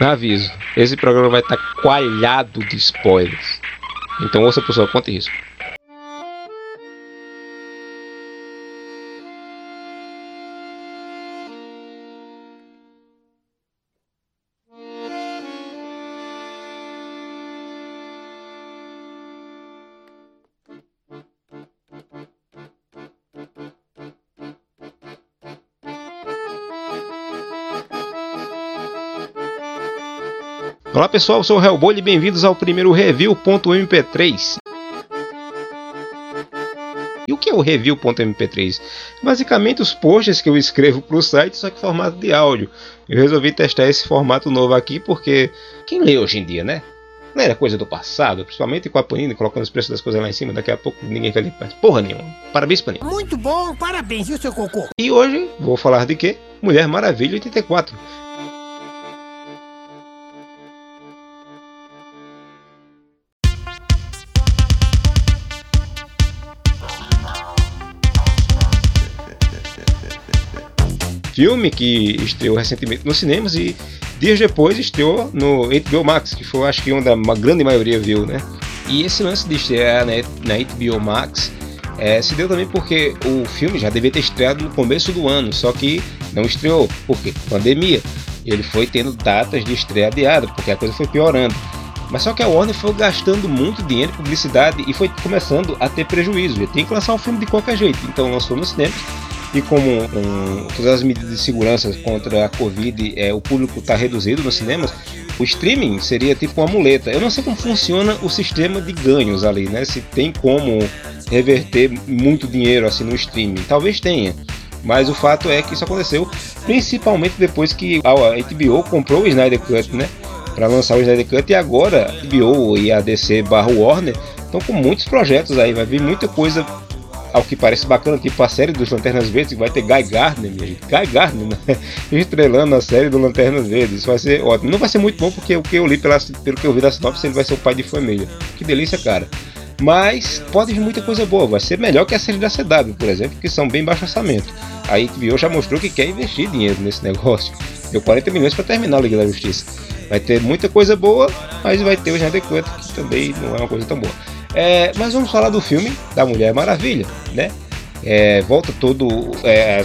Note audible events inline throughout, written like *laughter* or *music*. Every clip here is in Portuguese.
Aviso, esse programa vai estar coalhado de spoilers. Então ouça por sua conta e risco. Olá pessoal, eu sou o Hellboy e bem-vindos ao primeiro review.mp3. E o que é o review.mp3? Basicamente os posts que eu escrevo para o site, só que formato de áudio. Eu resolvi testar esse formato novo aqui porque quem lê hoje em dia, né? Não era coisa do passado, principalmente com a Panini colocando os preços das coisas lá em cima, daqui a pouco ninguém quer ler porra nenhuma. Parabéns, Panini. Muito bom, parabéns, viu, seu cocô? E hoje vou falar de quê? Mulher Maravilha 84. Filme que estreou recentemente nos cinemas e dias depois estreou no HBO Max, que foi acho que onde a grande maioria viu, né? E esse lance de estrear na HBO Max é, se deu também porque o filme já devia ter estreado no começo do ano, só que não estreou, porque pandemia. Ele foi tendo datas de estreia adiada, porque a coisa foi piorando. Mas só que a Warner foi gastando muito dinheiro em publicidade e foi começando a ter prejuízo. Ele tem que lançar um filme de qualquer jeito. Então lançou nos cinemas e como todas as medidas de segurança contra a Covid, é, o público está reduzido nos cinemas, o streaming seria tipo uma muleta. Eu não sei como funciona o sistema de ganhos ali, né? Se tem como reverter muito dinheiro assim no streaming. Talvez tenha. Mas o fato é que isso aconteceu principalmente depois que a HBO comprou o Snyder Cut, né? Para lançar o Snyder Cut e agora a HBO e a DC Warner estão com muitos projetos aí, vai vir muita coisa ao que parece bacana, tipo a série dos Lanternas Verdes, que vai ter Guy Gardner, minha gente. Guy Gardner, né? *laughs* Estrelando a série do Lanternas Verdes. Isso vai ser ótimo. Não vai ser muito bom, porque o que eu li, pela, pelo que eu vi da sinopse, ele vai ser o pai de família. Que delícia, cara. Mas pode vir muita coisa boa. Vai ser melhor que a série da CW, por exemplo, que são bem baixo orçamento. A HBO já mostrou que quer investir dinheiro nesse negócio. Deu 40 milhões para terminar a Liga da Justiça. Vai ter muita coisa boa, mas vai ter o Snyder Cut, que também não é uma coisa tão boa. É, mas vamos falar do filme da Mulher Maravilha, né? É, volta todo. É,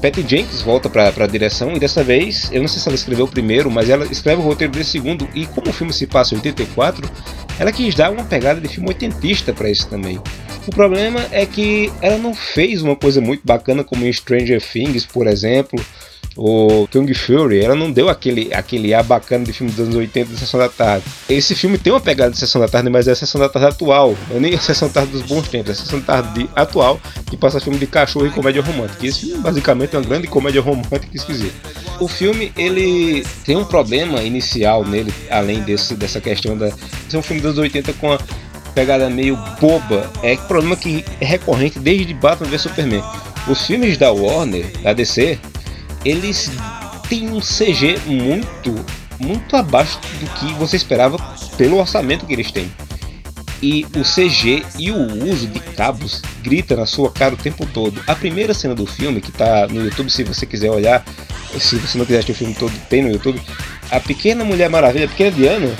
Patty Jenkins volta para a direção e dessa vez, eu não sei se ela escreveu o primeiro, mas ela escreve o roteiro desse segundo. E como o filme se passa em 84, ela quis dar uma pegada de filme oitentista para isso também. O problema é que ela não fez uma coisa muito bacana como em Stranger Things, por exemplo, o Kung Fury, ela não deu aquele, aquele ar bacana de filme dos anos 80 de Sessão da Tarde. Esse filme tem uma pegada de Sessão da Tarde, mas é a Sessão da Tarde atual. Não é nem a Sessão da Tarde dos bons tempos, é a Sessão da Tarde atual que passa filme de cachorro e comédia romântica. Esse filme basicamente é uma grande comédia romântica esquisita. O filme ele tem um problema inicial nele, além desse, dessa questão da. É um filme dos anos 80 com a pegada meio boba. É um problema que é recorrente desde Batman vs Superman. Os filmes da Warner, da DC, eles têm um CG muito, muito abaixo do que você esperava pelo orçamento que eles têm. E o CG e o uso de cabos grita na sua cara o tempo todo. A primeira cena do filme, que está no YouTube, se você quiser olhar, se você não quiser assistir o filme todo, tem no YouTube. A pequena Mulher Maravilha, a pequena Diana,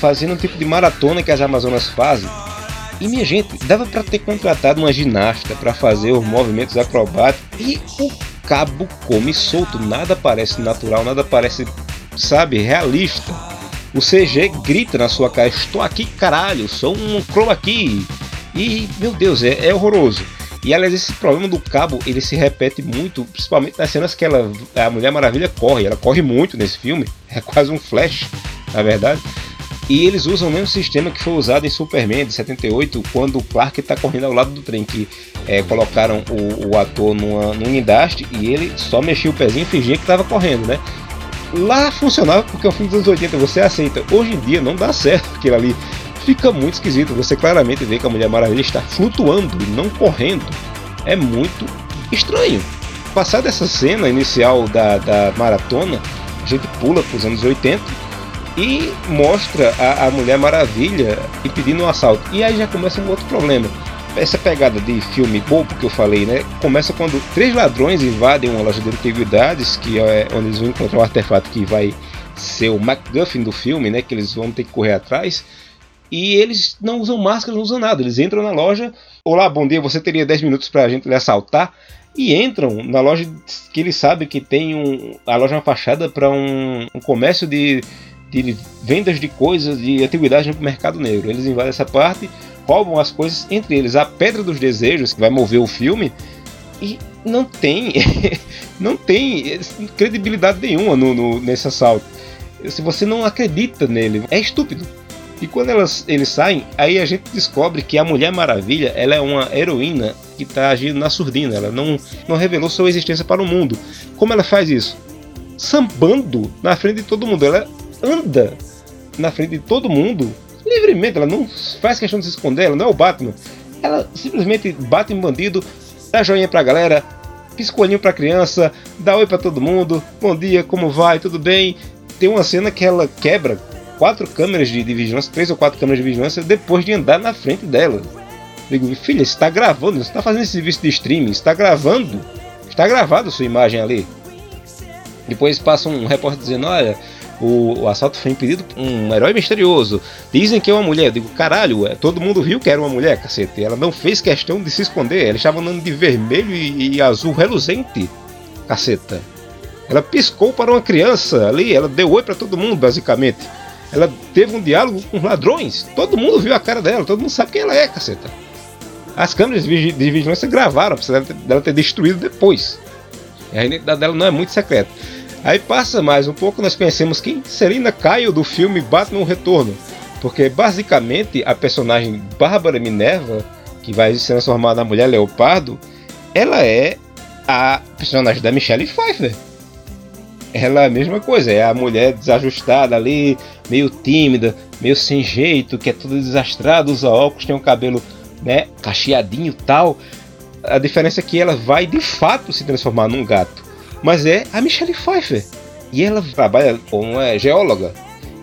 fazendo um tipo de maratona que as Amazonas fazem. E minha gente, dava para ter contratado uma ginasta para fazer os movimentos acrobáticos e o cabo come solto, nada parece natural, nada parece, sabe, realista. O CG grita na sua cara: Estou aqui, caralho, sou um chroma key. E, meu Deus, é, é horroroso. E aliás, esse problema do cabo ele se repete muito, principalmente nas cenas que ela, a Mulher Maravilha corre. Ela corre muito nesse filme, é quase um flash, na verdade. E eles usam o mesmo sistema que foi usado em Superman de 78, quando o Clark está correndo ao lado do trem, que é, colocaram o, o, ator numa, num guindaste e ele só mexia o pezinho e fingia que estava correndo, né? Lá funcionava porque é um filme dos anos 80, você aceita. Hoje em dia não dá certo *laughs* aquilo ali. Fica muito esquisito. Você claramente vê que a Mulher Maravilha está flutuando e não correndo. É muito estranho. Passada essa cena inicial da, da maratona, a gente pula para os anos 80 e mostra a, a Mulher Maravilha impedindo um assalto. E aí já começa um outro problema. Essa pegada de filme bobo que eu falei, né? Começa quando três ladrões invadem uma loja de antiguidades, que é onde eles vão encontrar um artefato que vai ser o MacGuffin do filme, né? Que eles vão ter que correr atrás. E eles não usam máscara, não usam nada. Eles entram na loja. Olá, bom dia, você teria 10 minutos pra gente lhe assaltar? E entram na loja que eles sabem que tem um, a loja é uma fachada para um, um, comércio de, de vendas de coisas, de antiguidades no mercado negro. Eles invadem essa parte, roubam as coisas, entre eles a Pedra dos Desejos, que vai mover o filme, e não tem *laughs* não tem credibilidade nenhuma no, no, nesse assalto. Se você não acredita nele, é estúpido. E quando elas, eles saem, aí a gente descobre que a Mulher Maravilha ela é uma heroína que está agindo na surdina. Ela não, não revelou sua existência para o mundo. Como ela faz isso? Sambando na frente de todo mundo. Ela anda na frente de todo mundo livremente. Ela não faz questão de se esconder. Ela não é o Batman. Ela simplesmente bate em bandido, dá joinha pra galera, pisca o pra criança, dá oi pra todo mundo. Bom dia, como vai? Tudo bem? Tem uma cena que ela quebra quatro câmeras de, de vigilância, três ou quatro câmeras de vigilância, depois de andar na frente dela. Digo, filha, você está gravando, você está fazendo esse serviço de streaming, está gravando, está gravado sua imagem ali. Depois passa um repórter dizendo, olha, o, o, assalto foi impedido por um herói misterioso. Dizem que é uma mulher. Eu digo, caralho, é, todo mundo viu que era uma mulher, cacete. Ela não fez questão de se esconder. Ela estava andando de vermelho e, e azul reluzente, caceta. Ela piscou para uma criança ali, ela deu oi para todo mundo, basicamente. Ela teve um diálogo com ladrões. Todo mundo viu a cara dela, todo mundo sabe quem ela é, caceta. As câmeras de vigilância gravaram, apesar dela ter destruído depois. A identidade dela não é muito secreta. Aí passa mais um pouco, nós conhecemos quem? Serena Kyle do filme Batman Retorno. Porque basicamente a personagem Bárbara Minerva, que vai se transformar na mulher leopardo, ela é a personagem da Michelle Pfeiffer ela é a mesma coisa, é a mulher desajustada ali, meio tímida, meio sem jeito, que é tudo desastrado, usa óculos, tem um cabelo né, cacheadinho tal. A diferença é que ela vai de fato se transformar num gato. Mas é a Michelle Pfeiffer. E ela trabalha como é, geóloga.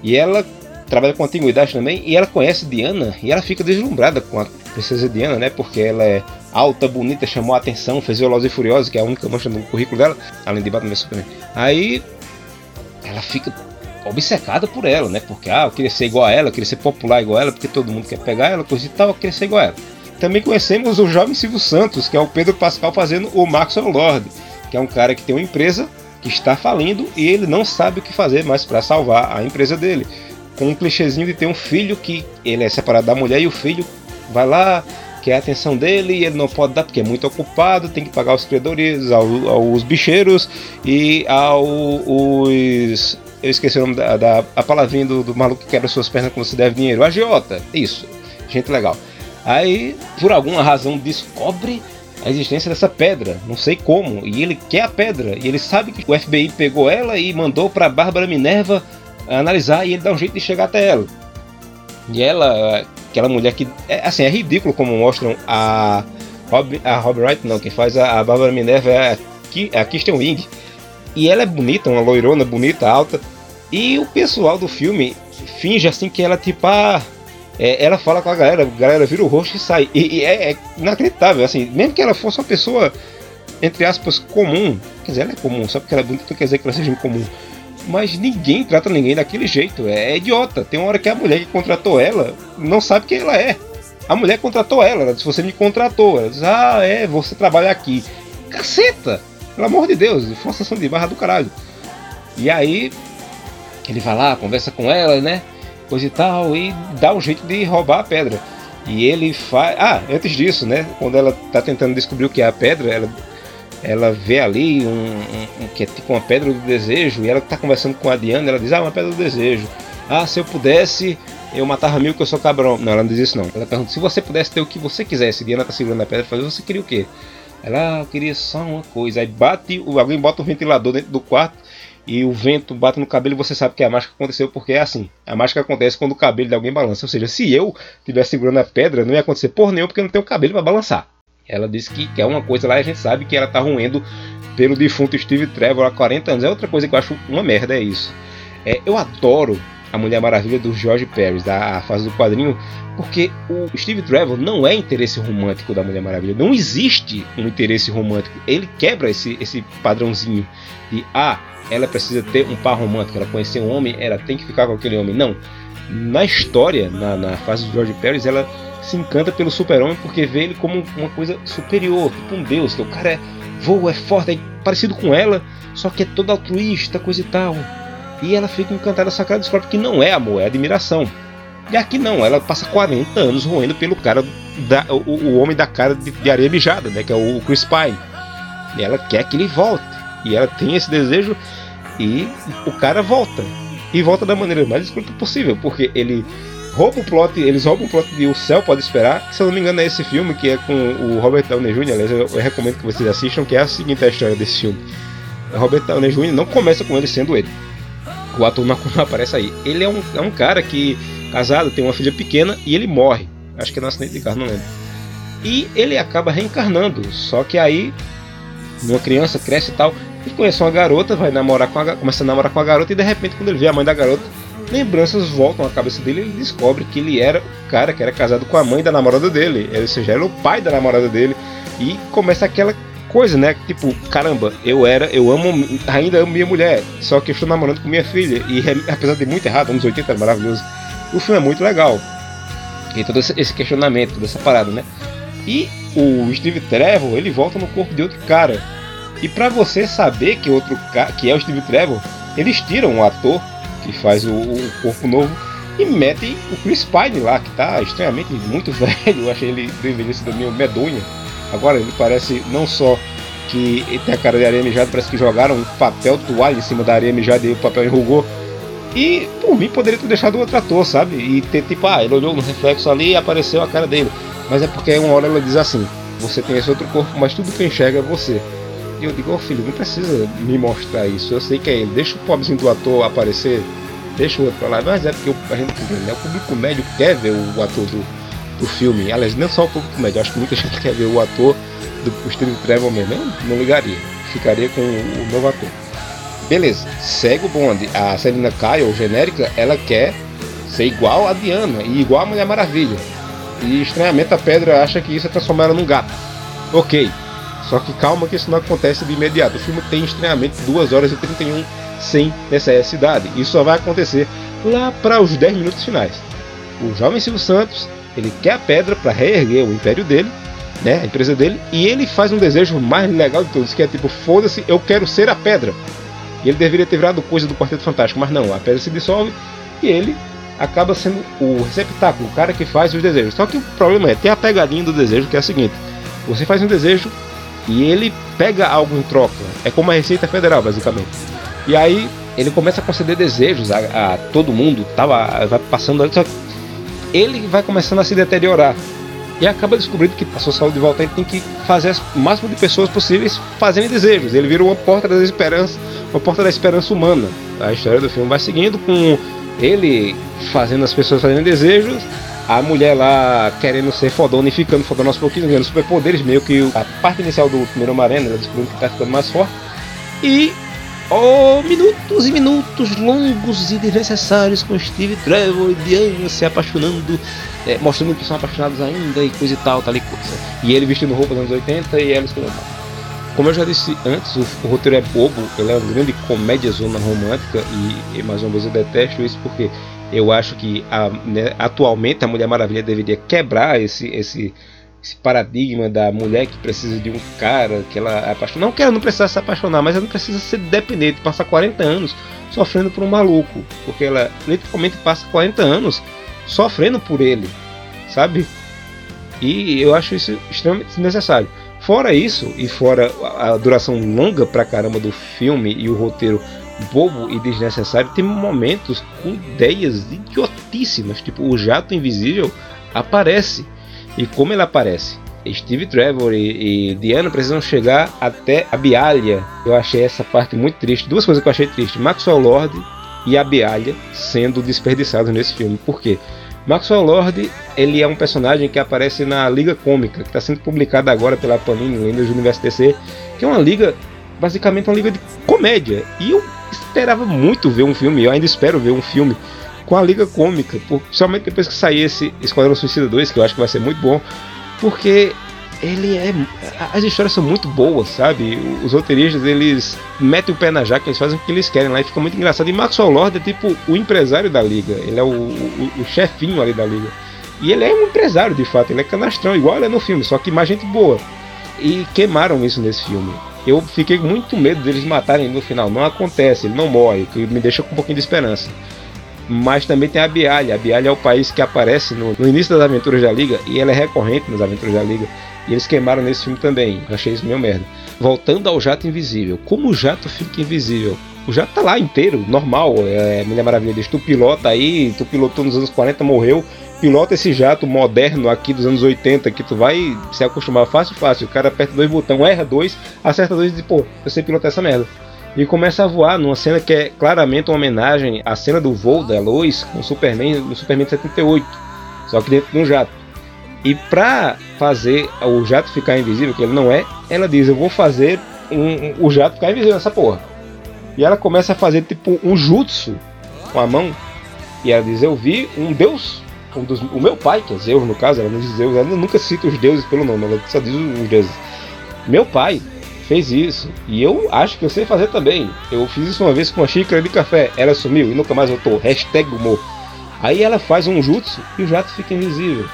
E ela trabalha com antiguidade também. E ela conhece Diana. E ela fica deslumbrada com a princesa Diana, né? Porque ela é alta, bonita, chamou a atenção, fez Velozes e Furiosos, que é a única mancha no currículo dela, além de Batman Superman. Aí ela fica obcecada por ela, né? Porque ah, eu queria ser igual a ela, eu queria ser popular igual a ela, porque todo mundo quer pegar ela, coisa e tal, eu queria ser igual a ela. Também conhecemos o jovem Silvio Santos, que é o Pedro Pascal fazendo o Maxwell Lord, que é um cara que tem uma empresa que está falindo e ele não sabe o que fazer mais para salvar a empresa dele. Com um clichêzinho de ter um filho que ele é separado da mulher e o filho vai lá, quer a atenção dele e ele não pode dar porque é muito ocupado, tem que pagar os credores, aos, aos bicheiros e aos. Eu esqueci o nome da, da a palavrinha do, do maluco que quebra suas pernas quando você deve dinheiro. Agiota, isso, gente legal. Aí, por alguma razão, descobre a existência dessa pedra, não sei como, e ele quer a pedra, e ele sabe que o FBI pegou ela e mandou para Bárbara Minerva analisar e ele dá um jeito de chegar até ela. E ela aquela mulher que. É, assim, é ridículo como mostram a. Rob, a Rob Wright, não, quem faz a, a Bárbara Minerva é a, é a Kirsten Wing. E ela é bonita, uma loirona bonita, alta. E o pessoal do filme finge assim que ela, tipo, ah, é, ela fala com a galera, a galera vira o rosto e sai. E, e é, é, inacreditável, assim, mesmo que ela fosse uma pessoa, entre aspas, comum, quer dizer, ela é comum, só porque ela é bonita não quer dizer que ela seja incomum mas ninguém trata ninguém daquele jeito. É, é, idiota. Tem uma hora que a mulher que contratou ela não sabe quem ela é. A mulher contratou ela, ela disse, você me contratou. Ela disse, ah, é, você trabalha aqui. Caceta! Pelo amor de Deus, forçação de barra do caralho. E aí, ele vai lá, conversa com ela, né? Coisa e tal, e dá um jeito de roubar a pedra. E ele faz. Ah, antes disso, né? Quando ela tá tentando descobrir o que é a pedra, ela ela vê ali um, um, um, que é tipo uma pedra do desejo e ela está conversando com a Diana, ela diz, ah, uma pedra do desejo. Ah, se eu pudesse, eu matava mil que eu sou cabrão. Não, ela não diz isso não. Ela pergunta, se você pudesse ter o que você quisesse, Diana está segurando a pedra, fazer, você queria o quê? Ela, ah, queria só uma coisa. Aí bate, alguém bota o ventilador dentro do quarto e o vento bate no cabelo você sabe que a mágica aconteceu porque é assim. A mágica acontece quando o cabelo de alguém balança. Ou seja, se eu estivesse segurando a pedra, não ia acontecer por nenhum porque não tenho cabelo para balançar. Ela disse que quer uma coisa lá e a gente sabe que ela tá ruendo pelo defunto Steve Trevor há 40 anos. É outra coisa que eu acho uma merda, é isso. É, eu adoro a Mulher Maravilha do George Pérez, da fase do quadrinho, porque o Steve Trevor não é interesse romântico da Mulher Maravilha. Não existe um interesse romântico. Ele quebra esse, esse padrãozinho de ah, ela precisa ter um par romântico, ela conhecer um homem, ela tem que ficar com aquele homem. Não. Na história, na, na fase do George Pérez, ela se encanta pelo super-homem porque vê ele como uma coisa superior, tipo um deus, que o cara é, voa, é forte, é parecido com ela, só que é todo altruísta, coisa e tal. E ela fica encantada essa cara descobre que não é amor, é admiração. E aqui não, ela passa 40 anos roendo pelo cara, da, o, o homem da cara de, de, areia mijada, né, que é o Chris Pine. E ela quer que ele volte. E ela tem esse desejo e o cara volta. E volta da maneira mais escrota possível, porque ele rouba o plot, eles roubam o plot de O Céu Pode Esperar, se eu não me engano é esse filme que é com o Robert Downey Jr., aliás, eu, eu recomendo que vocês assistam, que é a seguinte a história desse filme. Robert Downey Jr. não começa com ele sendo ele. O ator não aparece aí. Ele é um, é um cara que, casado, tem uma filha pequena e ele morre. Acho que é no acidente de carro, não lembro. E ele acaba reencarnando, só que aí, uma criança cresce e tal, ele conhece uma garota, vai namorar com a, começa a namorar com a garota e de repente quando ele vê a mãe da garota, lembranças voltam à cabeça dele ele descobre que ele era o cara que era casado com a mãe da namorada dele, ou seja, era o pai da namorada dele, e começa aquela coisa, né? Tipo, caramba, eu era, eu amo, ainda amo minha mulher, só que eu estou namorando com minha filha, e apesar de muito errado, anos 80 era maravilhoso, o filme é muito legal. E todo esse questionamento, toda essa parada, né? E o Steve Trevor, ele volta no corpo de outro cara. E para você saber que outro que é o Steve Trevor, eles tiram um ator que faz o, o corpo novo e metem o Chris Pine lá, que tá estranhamente muito *laughs* velho. Eu achei ele envelhecido meio medonha. Agora ele parece não só que tem a cara de areia mijada, parece que jogaram um papel toalha em cima da areia mijada e o papel enrugou. E por mim poderia ter deixado outro ator, sabe? E ter tipo, ah, ele olhou no reflexo ali e apareceu a cara dele. Mas é porque uma hora ela diz assim: você tem esse outro corpo, mas tudo que enxerga é você. E eu digo, oh, filho, não precisa me mostrar isso. Eu sei que é ele. Deixa o pobrezinho do ator aparecer. Deixa o outro pra lá. Mas é porque a gente né? o público médio quer ver o ator do, do filme. Aliás, não só o público médio. Acho que muita *laughs* gente quer ver o ator do Steve Trevor mesmo. Eu não ligaria. Ficaria com o, novo ator. Beleza, segue o bonde. A Selina Kyle, genérica, ela quer ser igual a Diana e igual a Mulher Maravilha. E estranhamente a Pedra acha que isso é transformar ela num gato. Ok, só que calma que isso não acontece de imediato. O filme tem estranhamente 2 horas e 31 sem necessidade. Isso só vai acontecer lá para os 10 minutos finais. O jovem Silvio Santos, ele quer a pedra para reerguer o império dele, né, a empresa dele, e ele faz um desejo mais legal de todos, que é tipo, foda-se, eu quero ser a pedra. E ele deveria ter virado coisa do Quarteto Fantástico, mas não, a pedra se dissolve e ele acaba sendo o receptáculo, o cara que faz os desejos. Só que o problema é, tem a pegadinha do desejo que é a seguinte: você faz um desejo, e ele pega algo em troca. É como a Receita Federal, basicamente. E aí ele começa a conceder desejos a, a todo mundo, tava, vai passando só que ele vai começando a se deteriorar. E acaba descobrindo que a sua saúde de volta ele tem que fazer o máximo de pessoas possíveis fazerem desejos. Ele vira uma porta da esperança, uma porta da esperança humana. A história do filme vai seguindo com ele fazendo as pessoas fazendo desejos a mulher lá querendo ser fodona e ficando fodona aos pouquinhos, ganhando superpoderes, meio que a parte inicial do primeiro Homem-Aranha, ela descobrindo que tá ficando mais forte. E oh, minutos e minutos longos e desnecessários com Steve Trevor e Diana se apaixonando, é, mostrando que são apaixonados ainda e coisa e tal, tal e coisa. E ele vestindo roupa dos anos 80 e ela escolhendo. Como eu já disse antes, o, o, roteiro é bobo, ele é uma grande comédia zona romântica e, e mais uma vez eu detesto isso porque eu acho que a, né, atualmente a Mulher Maravilha deveria quebrar esse, esse, esse paradigma da mulher que precisa de um cara que ela apaixona. Não que ela não precisa se apaixonar, mas ela não precisa ser dependente, passar 40 anos sofrendo por um maluco, porque ela literalmente passa 40 anos sofrendo por ele, sabe? E eu acho isso extremamente desnecessário. Fora isso, e fora a duração longa pra caramba do filme e o roteiro bobo e desnecessário, tem momentos com ideias idiotíssimas, tipo o jato invisível aparece. E como ele aparece? Steve Trevor e, e, Diana precisam chegar até a Bialha. Eu achei essa parte muito triste. Duas coisas que eu achei triste: Maxwell Lord e a Bialha sendo desperdiçados nesse filme. Por quê? Maxwell Lord ele é um personagem que aparece na Liga Cômica, que está sendo publicada agora pela Panini, Lendas do Universo DC, que é uma liga, basicamente uma liga de comédia. E eu esperava muito ver um filme, eu ainda espero ver um filme com a Liga Cômica, somente depois que sair esse Esquadrão Suicida 2, que eu acho que vai ser muito bom, porque ele é. As histórias são muito boas, sabe? Os roteiristas eles metem o pé na jaca, eles fazem o que eles querem lá e fica muito engraçado. E Maxwell Lord é tipo o empresário da liga, ele é o, o, o chefinho ali da liga. E ele é um empresário de fato, ele é canastrão, igual é no filme, só que mais gente boa. E queimaram isso nesse filme. Eu fiquei muito medo deles matarem no final. Não acontece, ele não morre, que me deixa com um pouquinho de esperança. Mas também tem a Bialha. A Bialha é o país que aparece no, no início das aventuras da Liga e ela é recorrente nas aventuras da Liga. E eles queimaram nesse filme também. Eu achei isso meio merda. Voltando ao jato invisível. Como o jato fica invisível? O jato tá lá inteiro, normal. É, Mulher Maravilha diz: tu pilota aí, tu pilotou nos anos 40, morreu. Pilota esse jato moderno aqui dos anos 80 que tu vai se acostumar fácil, fácil. O cara aperta dois botões, erra dois, acerta dois e diz: pô, eu sei pilotar essa merda. E começa a voar numa cena que é claramente uma homenagem à cena do voo da Lois com o Superman no Superman 78. Só que dentro de um jato. E pra fazer o jato ficar invisível, que ele não é, ela diz: Eu vou fazer um, o jato ficar invisível nessa porra. E ela começa a fazer tipo um jutsu com a mão. E ela diz: Eu vi um deus, um dos, o meu pai, que é Zeus no caso, ela não diz Zeus, ela nunca cita os deuses pelo nome, ela só diz os deuses. Meu pai fez isso e eu acho que eu sei fazer também. Eu fiz isso uma vez com uma xícara de café, ela sumiu e nunca mais voltou. Hashtag humor. Aí ela faz um jutsu e o jato fica invisível.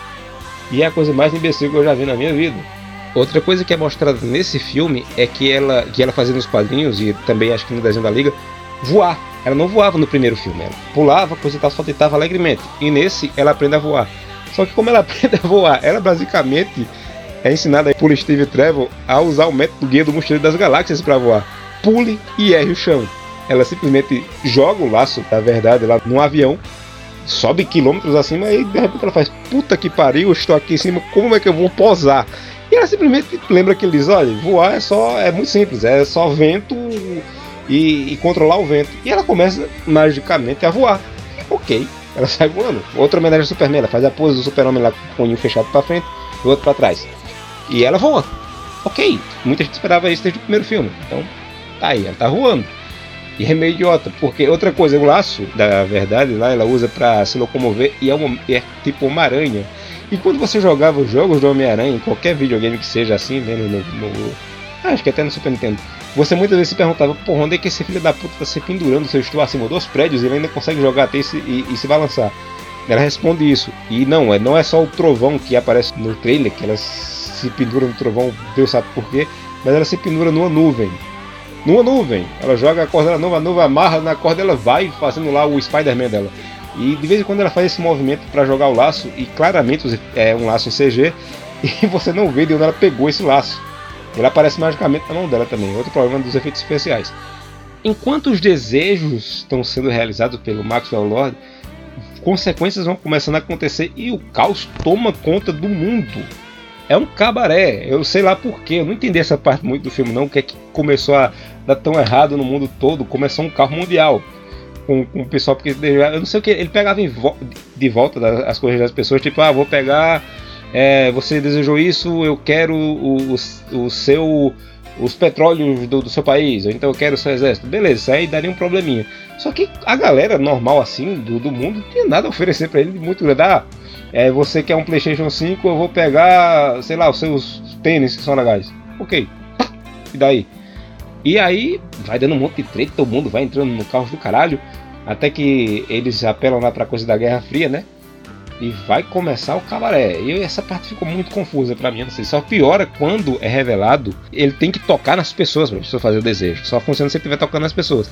E é a coisa mais imbecil que eu já vi na minha vida. Outra coisa que é mostrada nesse filme é que ela, que ela fazia nos quadrinhos e também acho que no desenho da Liga, voar. Ela não voava no primeiro filme, ela pulava, coisa e tal, alegremente. E nesse ela aprende a voar. Só que como ela *laughs* aprende a voar, ela basicamente é ensinada por Steve Trevor a usar o método guia do mochileiro das galáxias para voar. Pule e erre o chão. Ela simplesmente joga o laço da verdade lá no avião sobe quilômetros acima e de repente ela faz: Puta que pariu, estou aqui em cima, como é que eu vou posar? E ela simplesmente lembra que ele diz: Olha, voar é só, é muito simples, é só vento e, e controlar o vento. E ela começa magicamente a voar. Ok, ela sai voando. Outra homenagem ao Superman, ela faz a pose do Super-Homem lá com o punho fechado para frente e o outro para trás. E ela voa. Ok, muita gente esperava isso desde o primeiro filme. Então, tá aí, ela tá voando. E é meio idiota, porque outra coisa, o laço, da verdade, lá ela usa para se locomover e é, uma, é tipo uma aranha. E quando você jogava os jogos do Homem-Aranha, em qualquer videogame que seja assim, né, no, no, acho que até no Super Nintendo, você muitas vezes se perguntava, porra, onde é que esse filho da puta tá se pendurando se eu estou acima dos prédios e ele ainda consegue jogar até esse, e, e se balançar? Ela responde isso. E não, é, não é só o trovão que aparece no trailer, que ela se pendura no trovão, Deus sabe por quê, mas ela se pendura numa nuvem numa nuvem. Ela joga a corda nova, a nuvem amarra na corda, ela vai fazendo lá o Spider-Man dela. E de vez em quando ela faz esse movimento para jogar o laço, e claramente é um laço em CG, *laughs* e você não vê de onde ela pegou esse laço. Ele aparece magicamente na mão dela também, outro problema dos efeitos especiais. Enquanto os desejos estão sendo realizados pelo Maxwell Lord, consequências vão começando a acontecer e o caos toma conta do mundo é um cabaré. Eu sei lá porquê, eu não entendi essa parte muito do filme, não. O que é que começou a dar tão errado no mundo todo? Começou um carro mundial. Com, com o pessoal, porque eu não sei o que, ele pegava vo de volta das, as coisas das pessoas, tipo, ah, vou pegar. É, você desejou isso, eu quero o, o, o seu os petróleos do, do, seu país, então eu quero o seu exército. Beleza, isso aí daria um probleminha. Só que a galera normal assim do, do mundo não tinha nada a oferecer para ele de muito grande. Ah, é, você quer um PlayStation 5, eu vou pegar, sei lá, os seus tênis que são legais. Ok. E daí? E aí vai dando um monte de treta, todo mundo vai entrando no carro do caralho. Até que eles apelam lá pra coisa da Guerra Fria, né? E vai começar o cabaré. E essa parte ficou muito confusa para mim, não sei. Só piora quando é revelado, ele tem que tocar nas pessoas pra pessoa fazer o desejo. Só funciona se ele estiver tocando nas pessoas.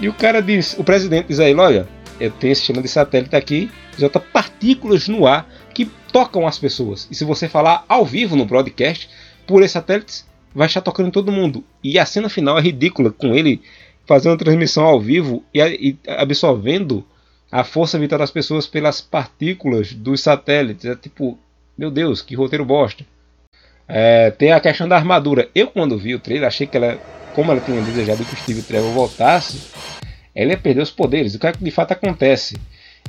E o cara diz, o presidente diz aí, olha, eu tenho esse sistema de satélite aqui, jota partículas no ar que tocam as pessoas. E se você falar ao vivo no broadcast, por esses satélites, vai estar tocando todo mundo. E a cena final é ridícula, com ele fazendo a transmissão ao vivo e, absorvendo a força vital das pessoas pelas partículas dos satélites. É tipo, meu Deus, que roteiro bosta. É, tem a questão da armadura. Eu, quando vi o trailer, achei que ela, como ela tinha desejado que o Steve Trevor voltasse, ela ia perder os poderes. O que, é que de fato acontece?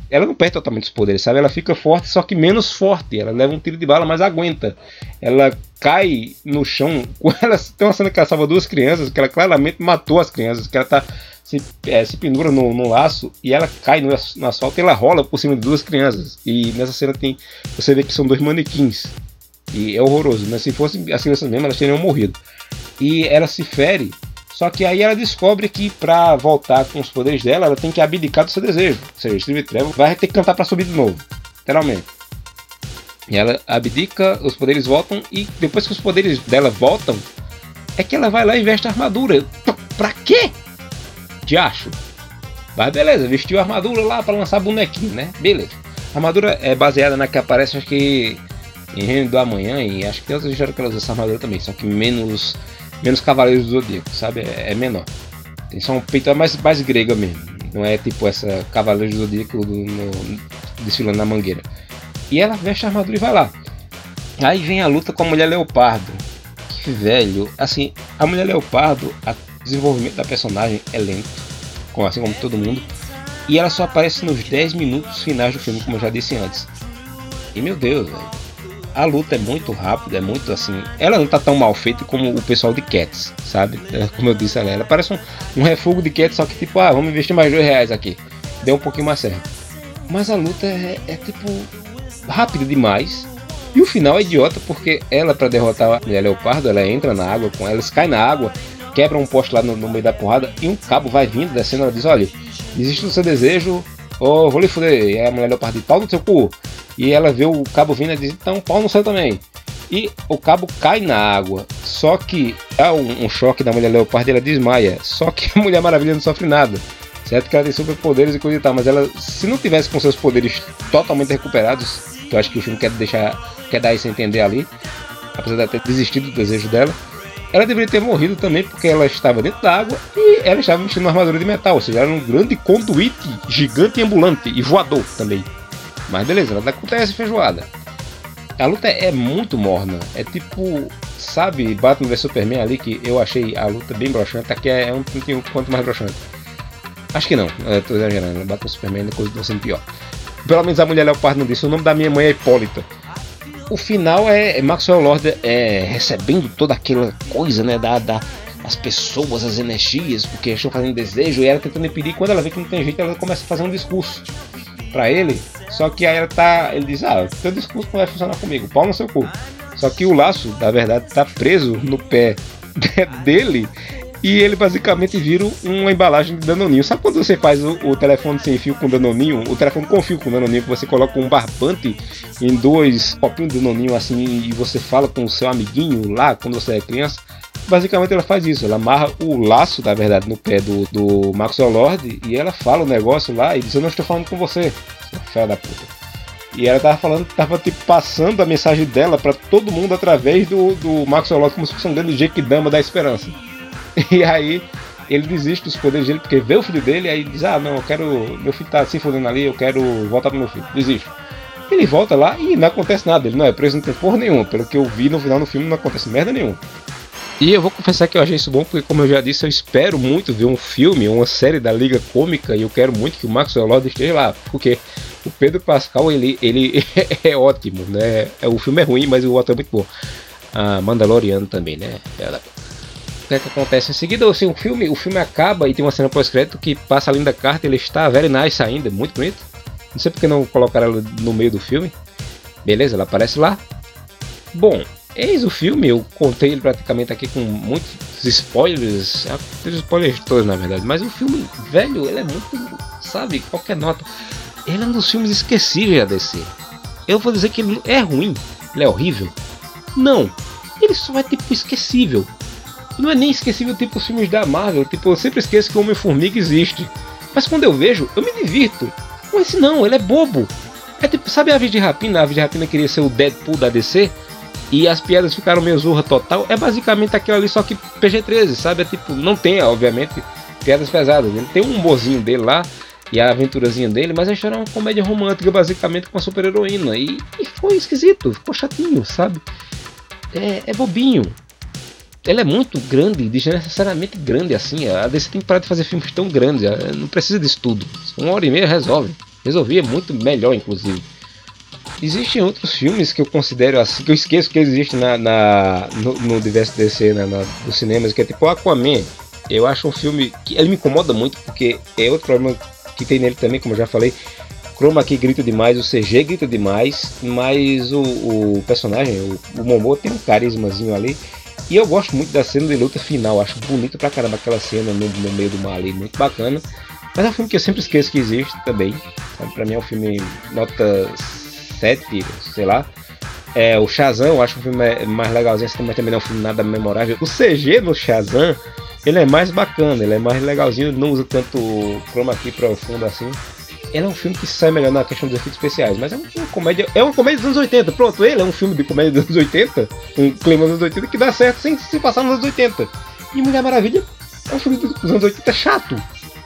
ela não perde totalmente os poderes, sabe? Ela fica forte, só que menos forte. Ela leva um tiro de bala, mas aguenta. Ela cai no chão. *laughs* Ela tem uma cena que ela salva duas crianças, que ela claramente matou as crianças, que ela tá se, é, se pendura no, no, laço e ela cai no, no asfalto e ela rola por cima de duas crianças. E nessa cena tem. Você vê que são dois manequins. E é horroroso, né? Se fossem as crianças mesmo, elas teriam morrido. E ela se fere só que aí ela descobre que para voltar com os poderes dela, ela tem que abdicar do seu desejo. Ou seja, Steve Trevor vai ter que cantar para subir de novo. Literalmente. E ela abdica, os poderes voltam e depois que os poderes dela voltam, é que ela vai lá e veste a armadura. Pra quê? De acho. Mas beleza, vestiu a armadura lá para lançar bonequinho, né? Beleza. A armadura é baseada na que aparece, acho que em Reino do Amanhã e acho que tem outras histórias que ela usa essa armadura também, só que menos menos Cavaleiros do Zodíaco, sabe? É, é menor. Tem só um peito mais, mais grega mesmo. Não é tipo essa Cavaleiros do Zodíaco do, no, desfilando na mangueira. E ela veste a armadura e vai lá. Aí vem a luta com a mulher leopardo. Que velho. Assim, a mulher leopardo, o desenvolvimento da personagem é lento. Assim como todo mundo. E ela só aparece nos 10 minutos finais do filme, como eu já disse antes. E meu Deus, velho a luta é muito rápida, é muito assim. Ela não tá tão mal feita como o pessoal de Cats, sabe? É, como eu disse, ela, ela parece um, um refúgio de Cats, só que tipo, ah, vamos investir mais dois reais aqui. Deu um pouquinho mais certo. Mas a luta é, é tipo rápida demais. E o final é idiota porque ela, para derrotar a mulher leopardo, ela entra na água com ela, caem na água, quebra um poste lá no, no, meio da porrada e um cabo vai vindo, descendo. Ela diz: Olha, desiste do seu desejo, ou vou lhe fuder. E a mulher leopardo diz: Pau no seu cu. E ela vê o cabo vindo e diz: então pau no céu também. E o cabo cai na água. Só que há um, um choque da mulher leopardo e ela desmaia. Só que a *laughs* Mulher Maravilha não sofre nada. Certo que ela tem superpoderes e coisa e tal, mas ela, se não tivesse com seus poderes totalmente recuperados, que eu acho que o filme quer deixar, quer dar isso a entender ali, apesar de ter desistido do desejo dela, ela deveria ter morrido também porque ela estava dentro da água e ela estava vestindo uma armadura de metal, ou seja, era um grande conduíte gigante e ambulante e voador também. Mas beleza, nada acontece feijoada. A luta é muito morna. É tipo, sabe, Batman vs Superman ali que eu achei a luta bem broxante. Aqui é um pouquinho quanto mais broxante. Acho que não, eu tô exagerando. Batman vs Superman é coisa do sendo pior. Pelo menos a mulher Leopardo não disse. O nome da minha mãe é Hipólita. O final é, é Maxwell Lord é, recebendo toda aquela coisa, né? Da, da, as pessoas, as energias, porque estão fazendo desejo e ela tentando impedir. Quando ela vê que não tem jeito, ela começa a fazer um discurso para ele. Só que aí ela tá. Ele diz, ah, teu discurso não vai funcionar comigo, pau no seu cu. Só que o laço, na verdade, tá preso no pé *laughs* dele e ele basicamente vira uma embalagem de danoninho. Sabe quando você faz o, o, telefone sem fio com danoninho? O telefone com fio com danoninho, que você coloca um barbante em dois copinhos de danoninho assim e você fala com o seu amiguinho lá quando você é criança? Basicamente ela faz isso, ela amarra o laço, na verdade, no pé do, do Maxwell Lord e ela fala o negócio lá e diz: Eu não estou falando com você, fé da puta. E ela tava falando, tava tipo passando a mensagem dela para todo mundo através do, do Maxwell Lord como se fosse um grande Jequidama da esperança. E aí ele desiste dos poderes dele porque vê o filho dele e aí diz: Ah, não, eu quero. Meu filho tá se fodendo ali, eu quero voltar pro meu filho. Desiste. Ele volta lá e não acontece nada, ele não é preso, não tem porra nenhuma. Pelo que eu vi no final do filme, não acontece merda nenhuma. E eu vou confessar que eu achei isso bom, porque como eu já disse, eu espero muito ver um filme, uma série da Liga Cômica, e eu quero muito que o Maxwell Lord esteja lá, porque o Pedro Pascal, ele, ele *laughs* é ótimo, né? É, o filme é ruim, mas o ator é muito bom. Ah, Mandaloriano também, né? O que, é que acontece em seguida? Assim, o filme, o filme acaba e tem uma cena pós-crédito que passa a linda carta, ele está very nice ainda, muito bonito. Não sei porque não colocaram ela no meio do filme. Beleza, ela aparece lá. Bom, Eis o filme, eu contei ele praticamente aqui com muitos spoilers, é, spoilers todos na verdade, mas o filme, velho, ele é muito, sabe, qualquer nota. Ele é um dos filmes esquecíveis a DC. Eu vou dizer que ele é ruim, ele é horrível. Não, ele só é tipo esquecível. Não é nem esquecível tipo os filmes da Marvel, tipo, eu sempre esqueço que o Homem-Formiga existe. Mas quando eu vejo, eu me divirto. Mas não, ele é bobo. É tipo, sabe a Aves de Rapina? A Aves de Rapina queria ser o Deadpool da DC? E as piadas ficaram meio zorra total, é basicamente aquilo ali, só que PG-13, sabe? É tipo, não tem, obviamente, piadas pesadas. Ele tem um humorzinho dele lá e a aventurazinha dele, mas a história é uma comédia romântica, basicamente, com a super-heroína. E, e ficou esquisito, ficou chatinho, sabe? É, é bobinho. Ele é muito grande, desnecessariamente grande assim. A DC tem que parar de fazer filmes tão grandes, não precisa disso tudo. Uma hora e meia resolve. Resolvia muito melhor, inclusive. Existem outros filmes que eu considero assim, que eu esqueço que existem na, na, no, no universo DC, né, na, dos cinemas, que é tipo Aquaman. Eu acho um filme que ele me incomoda muito, porque é outro problema que tem nele também, como eu já falei. Chroma aqui grita demais, o CG grita demais, mas o, o personagem, o, o Momo, tem um carismazinho ali. E eu gosto muito da cena de luta final, acho bonito pra caramba aquela cena no, no meio do mar ali, muito bacana. Mas é um filme que eu sempre esqueço que existe também. Sabe? Pra mim é um filme nota 7, sei lá. É, o Shazam, eu acho um filme mais legalzinho, mas também não é um filme nada memorável. O CG no Shazam, ele é mais bacana, ele é mais legalzinho, não usa tanto chroma key profundo assim. Ele é um filme que sai melhor na questão dos efeitos especiais, mas é uma comédia, é uma comédia dos anos 80. Pronto, ele é um filme de comédia dos anos 80, um clima dos anos 80 que dá certo sem se passar nos anos 80. E Mulher Maravilha é um filme dos anos 80 chato,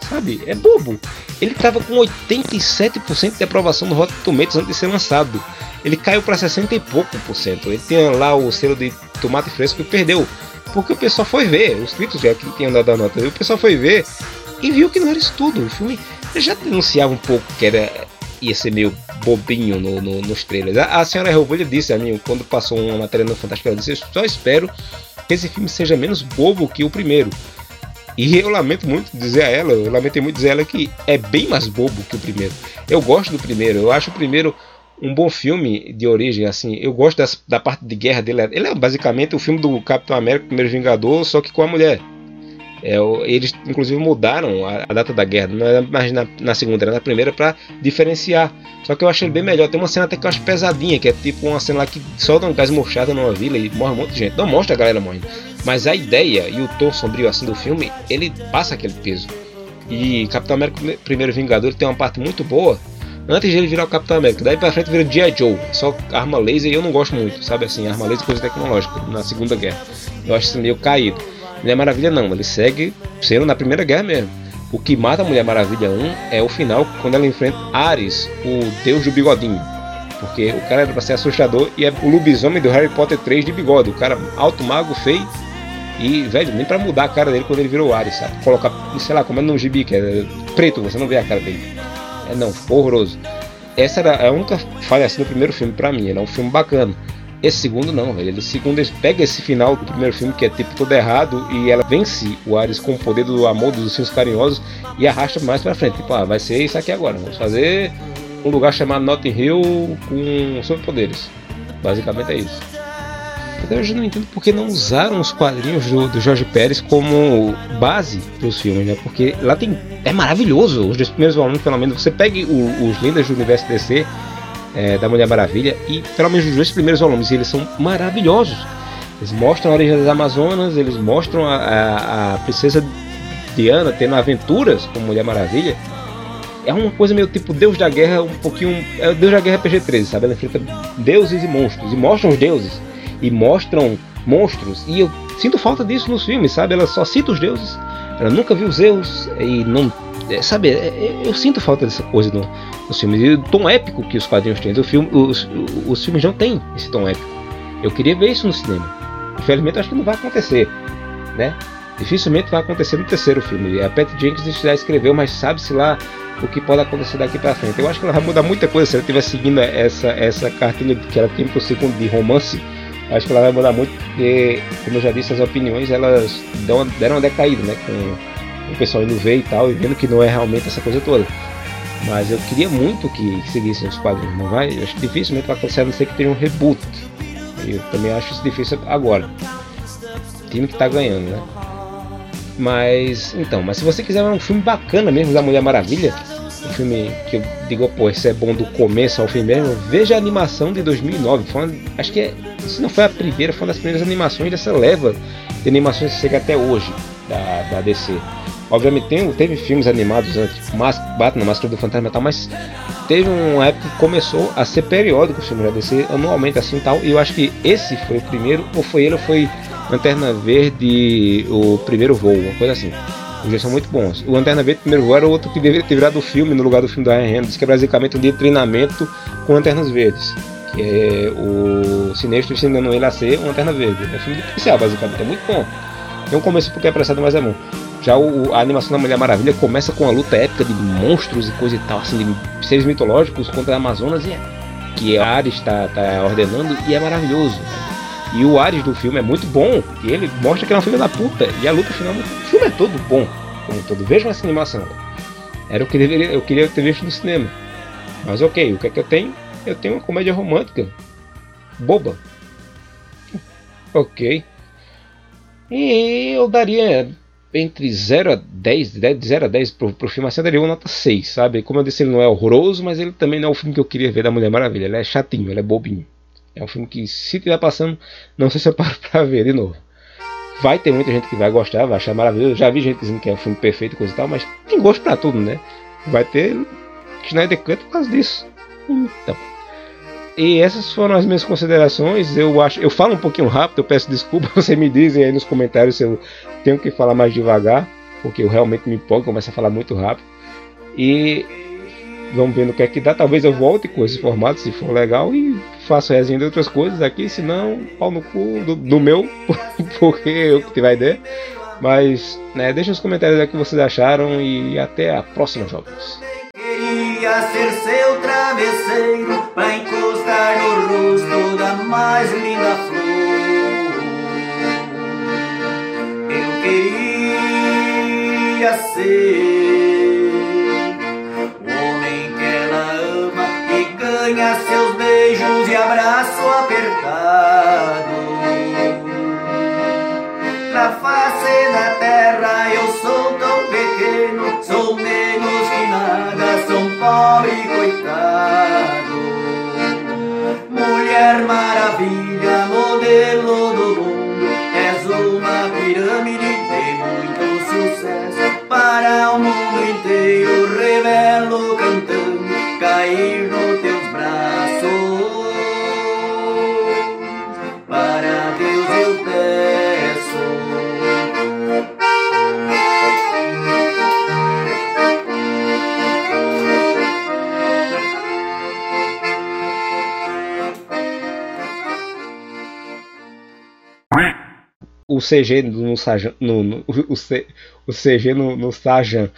sabe? É bobo. Ele tava com 87% de aprovação no Rotten Tomatoes antes de ser lançado. Ele caiu para 60 e pouco por cento. Ele tinha lá o selo de tomate fresco e perdeu. Porque o pessoal foi ver, os críticos já que tinham dado a nota, o pessoal foi ver e viu que não era isso tudo. O filme já denunciava um pouco que era ia ser meio bobinho no, no, nos trailers. A, a senhora Revolha disse a mim, quando passou uma matéria no Fantástico, ela disse: Eu só espero que esse filme seja menos bobo que o primeiro. E eu lamento muito dizer a ela, eu lamentei muito dizer a ela que é bem mais bobo que o primeiro. Eu gosto do primeiro, eu acho o primeiro um bom filme de origem, assim. Eu gosto das, da parte de guerra dele. Ele é basicamente o filme do Capitão América, Primeiro Vingador, só que com a mulher. É, eles inclusive mudaram a, a, data da guerra, não era mais na, na segunda, era na primeira para diferenciar. Só que eu achei bem melhor. Tem uma cena até que eu acho pesadinha, que é tipo uma cena lá que solta um gás mochada numa vila e morre um monte de gente. Não mostra a galera morrendo. Mas a ideia e o tom sombrio assim do filme, ele passa aquele peso. E Capitão América Primeiro Vingador tem uma parte muito boa antes de ele virar o Capitão América. Daí pra frente vira G.I. Joe, só arma laser e eu não gosto muito, sabe assim, arma laser coisa tecnológica na Segunda Guerra. Eu acho isso meio caído. Mulher Maravilha não, ele segue sendo na Primeira Guerra mesmo. O que mata a Mulher Maravilha 1 é o final quando ela enfrenta Ares, o deus do bigodinho. Porque o cara era pra ser assustador e é o lobisomem do Harry Potter 3 de bigode. O cara alto, mago, feio e, velho, nem pra mudar a cara dele quando ele virou Ares, sabe? Colocar, sei lá, como é no gibi, que é preto, você não vê a cara dele. É não, horroroso. Essa era a única falha assim do primeiro filme pra mim. É um filme bacana. Esse segundo não, velho. Ele segundo ele pega esse final do primeiro filme que é tipo todo errado e ela vence o Ares com o poder do amor dos filmes carinhosos e arrasta mais pra frente. Tipo, ah, vai ser isso aqui agora. Vamos fazer um lugar chamado Notting Hill com superpoderes. Basicamente é isso. Até hoje eu não entendo porque não usaram os quadrinhos do, do Jorge Pérez como base para os filmes, né? Porque lá tem. É maravilhoso. Os dois primeiros volumes, pelo menos, você pegue o, os lendas do universo DC é, da Mulher Maravilha e pelo menos os dois primeiros volumes, eles são maravilhosos. Eles mostram a origem das Amazonas, eles mostram a, a, a princesa Diana tendo aventuras com Mulher Maravilha é uma coisa meio tipo Deus da Guerra, um pouquinho. É o Deus da Guerra PG-13, sabe? Ela enfrenta deuses e monstros, e mostram os deuses e mostram monstros. E eu sinto falta disso nos filmes, sabe? Ela só cita os deuses. Ela nunca viu Zeus e não. É, sabe, é, é, eu sinto falta dessa coisa no, nos filmes. E o tom épico que os quadrinhos têm. O filme, os, os filmes não têm esse tom épico. Eu queria ver isso no cinema. Infelizmente, acho que não vai acontecer. Né? Dificilmente vai acontecer no terceiro filme. A Pat Jenkins já escreveu, mas sabe-se lá o que pode acontecer daqui para frente. Eu acho que ela vai mudar muita coisa se ela estiver seguindo essa, essa cartilha que ela tem o segundo de romance acho que ela vai mudar muito, porque, como eu já disse, as opiniões elas deram, deram uma decaída, né? Com o pessoal indo ver e tal, e vendo que não é realmente essa coisa toda. Mas eu queria muito que, seguissem os quadrinhos, não vai? Eu acho que dificilmente vai acontecer, a não ser que tenha um reboot. Eu também acho isso difícil agora. O time que tá ganhando, né? Mas, então, mas se você quiser um filme bacana mesmo da Mulher Maravilha, um filme que eu digo, pô, esse é bom do começo ao fim mesmo, veja a animação de 2009. Uma, acho que é, se não foi a primeira, foi uma das primeiras animações dessa leva de animações que chega até hoje da, da DC. Obviamente tem, teve filmes animados antes, tipo Mas, Batman, Máscara do Fantasma e tal, mas teve uma época que começou a ser periódico o filme da DC, anualmente assim tal, e eu acho que esse foi o primeiro, ou foi ele, ou foi Lanterna Verde, o primeiro voo, uma coisa assim. Os dois são muito bons. O Lanterna Verde, primeiro voo, era outro que deveria ter virado o filme no lugar do filme da Ryan Reynolds, que é basicamente um dia de treinamento com Lanternas Verdes. Que é o Sinestro ensinando ele a ser uma Lanterna Verde. É um filme de policial, basicamente. É muito bom. Tem um começo porque é apressado, mas é bom. Já o, a animação da Mulher Maravilha começa com uma luta épica de monstros e coisa e tal, assim, de seres mitológicos contra a Amazonas, e é, que a Ares está tá ordenando, e é maravilhoso. E o Ares do filme é muito bom, e ele mostra que é uma filha da puta, e a luta final do filme é todo bom, como todo. Vejam essa animação. Era o que deveria, eu queria ter visto no cinema. Mas ok, o que é que eu tenho? Eu tenho uma comédia romântica. Boba. Ok. E eu daria entre 0 a 10, de 0 a 10 pro, pro filme, assim, eu daria uma nota 6, sabe? Como eu disse, ele não é horroroso, mas ele também não é o filme que eu queria ver da Mulher Maravilha. Ele é chatinho, ele é bobinho. É um filme que, se estiver passando, não sei se eu paro *laughs* pra ver de novo. Vai ter muita gente que vai gostar, vai achar maravilhoso. Já vi gente dizendo que é um filme perfeito e coisa e tal, mas tem gosto pra tudo, né? Vai ter Schneider Cut por causa disso. Então. E essas foram as minhas considerações. Eu acho, eu falo um pouquinho rápido, eu peço desculpa, *laughs* você me dizem aí nos comentários se eu tenho que falar mais devagar, porque eu realmente me empolgo, começo a falar muito rápido. E vamos ver no que é que dá. Talvez eu volte com esse formato, se for legal, e faço resenha de outras coisas aqui, se não, pau no cu do, do meu, *laughs* porque eu que a ideia. Mas, né, deixa nos comentários o que vocês acharam e até a próxima, jovens. Encostar no rosto da mais linda flor. Eu queria ser o homem que ela ama e ganha seus beijos e abraço apertado. Na face da terra eu sou CG no Sajan, no, no, o, o CG no, no Sajan,